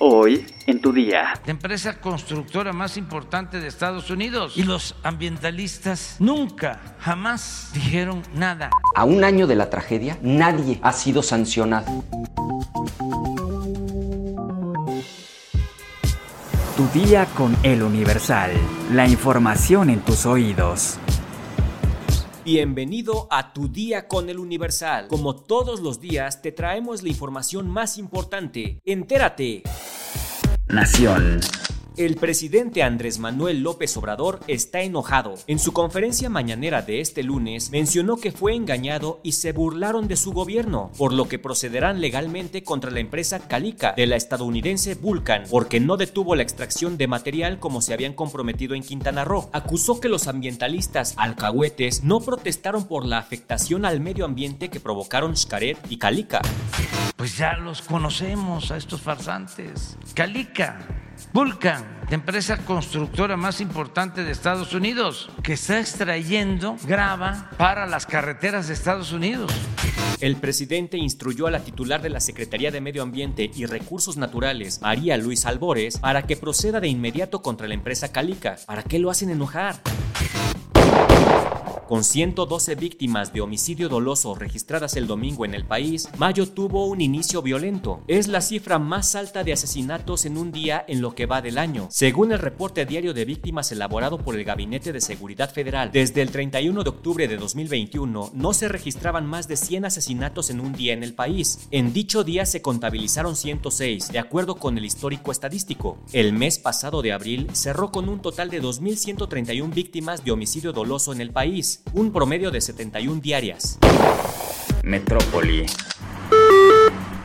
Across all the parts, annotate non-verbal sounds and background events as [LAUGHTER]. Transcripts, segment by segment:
Hoy en tu día. La empresa constructora más importante de Estados Unidos. Y los ambientalistas nunca, jamás dijeron nada. A un año de la tragedia, nadie ha sido sancionado. Tu día con el Universal. La información en tus oídos. Bienvenido a tu día con el Universal. Como todos los días, te traemos la información más importante. Entérate. Nación. El presidente Andrés Manuel López Obrador está enojado. En su conferencia mañanera de este lunes mencionó que fue engañado y se burlaron de su gobierno, por lo que procederán legalmente contra la empresa Calica de la estadounidense Vulcan, porque no detuvo la extracción de material como se habían comprometido en Quintana Roo. Acusó que los ambientalistas alcahuetes no protestaron por la afectación al medio ambiente que provocaron Xcaret y Calica. Pues ya los conocemos a estos farsantes. Calica Vulcan, la empresa constructora más importante de Estados Unidos, que está extrayendo grava para las carreteras de Estados Unidos. El presidente instruyó a la titular de la Secretaría de Medio Ambiente y Recursos Naturales, María Luis Albores, para que proceda de inmediato contra la empresa Calica. ¿Para qué lo hacen enojar? Con 112 víctimas de homicidio doloso registradas el domingo en el país, mayo tuvo un inicio violento. Es la cifra más alta de asesinatos en un día en lo que va del año. Según el reporte diario de víctimas elaborado por el Gabinete de Seguridad Federal, desde el 31 de octubre de 2021 no se registraban más de 100 asesinatos en un día en el país. En dicho día se contabilizaron 106, de acuerdo con el histórico estadístico. El mes pasado de abril cerró con un total de 2.131 víctimas de homicidio doloso en el país un promedio de 71 diarias. Metrópoli.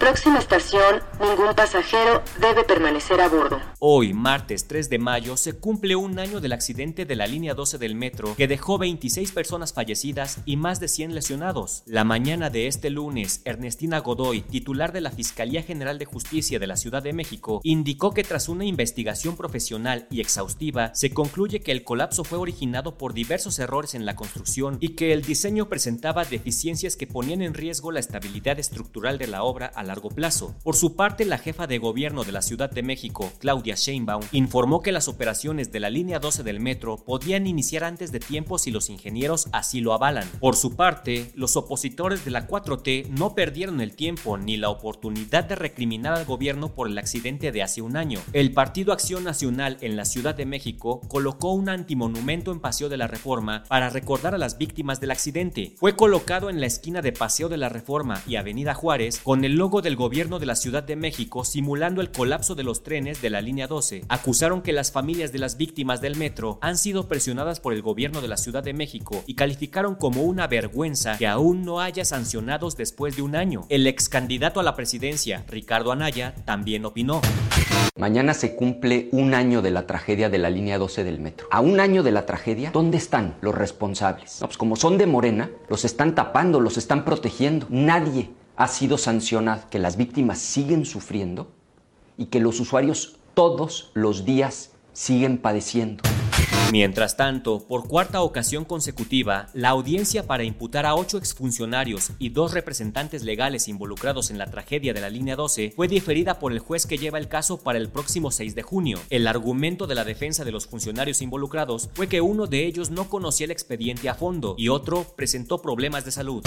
Próxima estación, ningún pasajero debe permanecer a bordo. Hoy, martes 3 de mayo, se cumple un año del accidente de la línea 12 del metro que dejó 26 personas fallecidas y más de 100 lesionados. La mañana de este lunes, Ernestina Godoy, titular de la Fiscalía General de Justicia de la Ciudad de México, indicó que tras una investigación profesional y exhaustiva, se concluye que el colapso fue originado por diversos errores en la construcción y que el diseño presentaba deficiencias que ponían en riesgo la estabilidad estructural de la obra a largo plazo. Por su parte, la jefa de gobierno de la Ciudad de México, Claudia Sheinbaum, informó que las operaciones de la línea 12 del metro podían iniciar antes de tiempo si los ingenieros así lo avalan. Por su parte, los opositores de la 4T no perdieron el tiempo ni la oportunidad de recriminar al gobierno por el accidente de hace un año. El Partido Acción Nacional en la Ciudad de México colocó un antimonumento en Paseo de la Reforma para recordar a las víctimas del accidente. Fue colocado en la esquina de Paseo de la Reforma y Avenida Juárez con el logo del gobierno de la Ciudad de México simulando el colapso de los trenes de la línea 12. Acusaron que las familias de las víctimas del metro han sido presionadas por el gobierno de la Ciudad de México y calificaron como una vergüenza que aún no haya sancionados después de un año. El ex candidato a la presidencia, Ricardo Anaya, también opinó. Mañana se cumple un año de la tragedia de la línea 12 del metro. A un año de la tragedia, ¿dónde están los responsables? pues como son de Morena, los están tapando, los están protegiendo. Nadie ha sido sancionado, que las víctimas siguen sufriendo y que los usuarios todos los días siguen padeciendo. Mientras tanto, por cuarta ocasión consecutiva, la audiencia para imputar a ocho exfuncionarios y dos representantes legales involucrados en la tragedia de la línea 12 fue diferida por el juez que lleva el caso para el próximo 6 de junio. El argumento de la defensa de los funcionarios involucrados fue que uno de ellos no conocía el expediente a fondo y otro presentó problemas de salud.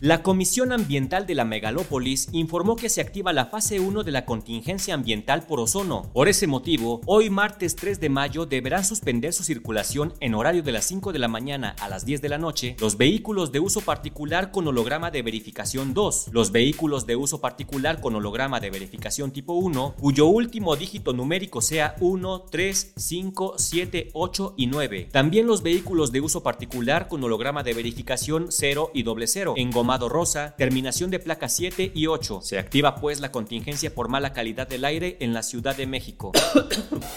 La Comisión Ambiental de la Megalópolis informó que se activa la fase 1 de la contingencia ambiental por ozono. Por ese motivo, hoy martes 3 de mayo deberán suspender su circulación en horario de las 5 de la mañana a las 10 de la noche los vehículos de uso particular con holograma de verificación 2, los vehículos de uso particular con holograma de verificación tipo 1, cuyo último dígito numérico sea 1, 3, 5, 7, 8 y 9. También los vehículos de uso particular con holograma de verificación 0 y doble 0, engomado rosa, terminación de placa 7 y 8. Se activa pues la contingencia por mala calidad del aire en la Ciudad de México.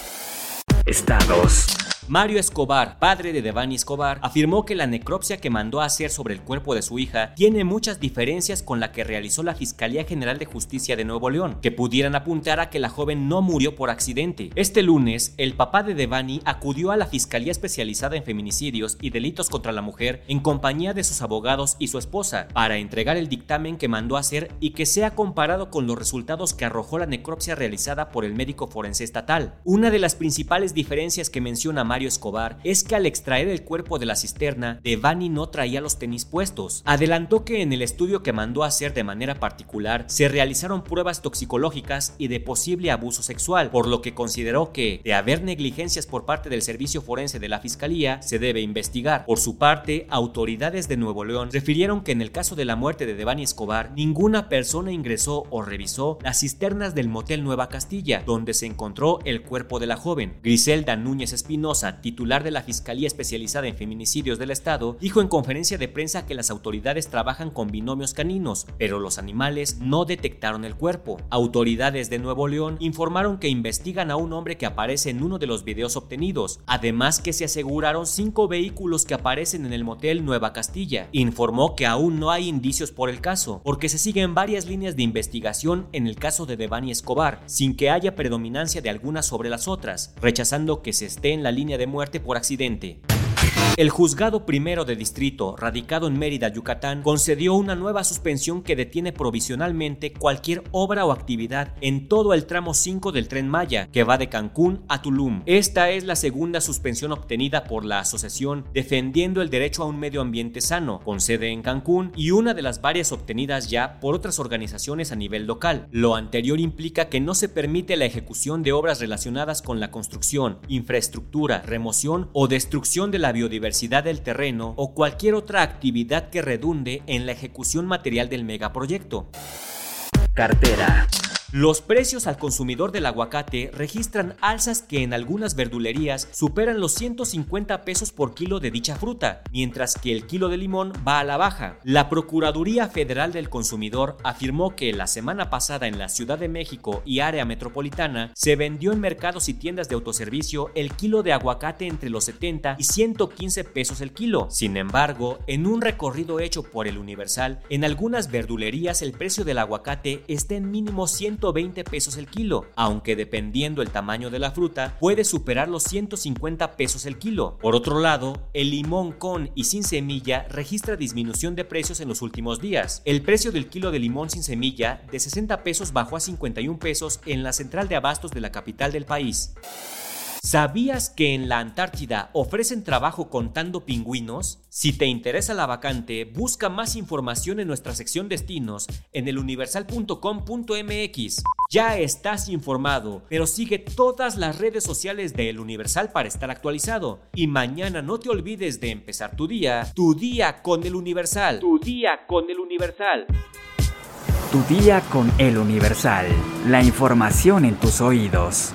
[COUGHS] Estados. Mario Escobar, padre de Devani Escobar, afirmó que la necropsia que mandó a hacer sobre el cuerpo de su hija tiene muchas diferencias con la que realizó la Fiscalía General de Justicia de Nuevo León, que pudieran apuntar a que la joven no murió por accidente. Este lunes, el papá de Devani acudió a la Fiscalía Especializada en Feminicidios y Delitos contra la Mujer en compañía de sus abogados y su esposa para entregar el dictamen que mandó a hacer y que sea comparado con los resultados que arrojó la necropsia realizada por el médico forense estatal. Una de las principales diferencias que menciona Mario Escobar es que al extraer el cuerpo de la cisterna, Devani no traía los tenis puestos. Adelantó que en el estudio que mandó hacer de manera particular se realizaron pruebas toxicológicas y de posible abuso sexual, por lo que consideró que, de haber negligencias por parte del servicio forense de la Fiscalía, se debe investigar. Por su parte, autoridades de Nuevo León refirieron que en el caso de la muerte de Devani Escobar, ninguna persona ingresó o revisó las cisternas del motel Nueva Castilla, donde se encontró el cuerpo de la joven. Griselda Núñez Espinosa titular de la Fiscalía Especializada en Feminicidios del Estado, dijo en conferencia de prensa que las autoridades trabajan con binomios caninos, pero los animales no detectaron el cuerpo. Autoridades de Nuevo León informaron que investigan a un hombre que aparece en uno de los videos obtenidos, además que se aseguraron cinco vehículos que aparecen en el motel Nueva Castilla. Informó que aún no hay indicios por el caso, porque se siguen varias líneas de investigación en el caso de Devani Escobar, sin que haya predominancia de algunas sobre las otras, rechazando que se esté en la línea de muerte por accidente. El juzgado primero de distrito, radicado en Mérida, Yucatán, concedió una nueva suspensión que detiene provisionalmente cualquier obra o actividad en todo el tramo 5 del tren Maya, que va de Cancún a Tulum. Esta es la segunda suspensión obtenida por la asociación defendiendo el derecho a un medio ambiente sano, con sede en Cancún, y una de las varias obtenidas ya por otras organizaciones a nivel local. Lo anterior implica que no se permite la ejecución de obras relacionadas con la construcción, infraestructura, remoción o destrucción de la biodiversidad del terreno o cualquier otra actividad que redunde en la ejecución material del megaproyecto. Cartera. Los precios al consumidor del aguacate registran alzas que en algunas verdulerías superan los 150 pesos por kilo de dicha fruta, mientras que el kilo de limón va a la baja. La Procuraduría Federal del Consumidor afirmó que la semana pasada en la Ciudad de México y área metropolitana se vendió en mercados y tiendas de autoservicio el kilo de aguacate entre los 70 y 115 pesos el kilo. Sin embargo, en un recorrido hecho por el Universal, en algunas verdulerías el precio del aguacate está en mínimo 100 120 pesos el kilo, aunque dependiendo el tamaño de la fruta puede superar los 150 pesos el kilo. Por otro lado, el limón con y sin semilla registra disminución de precios en los últimos días. El precio del kilo de limón sin semilla de 60 pesos bajó a 51 pesos en la central de abastos de la capital del país. ¿Sabías que en la Antártida ofrecen trabajo contando pingüinos? Si te interesa la vacante, busca más información en nuestra sección destinos en eluniversal.com.mx. Ya estás informado, pero sigue todas las redes sociales de El Universal para estar actualizado. Y mañana no te olvides de empezar tu día, tu día con El Universal. Tu día con El Universal. Tu día con El Universal. La información en tus oídos.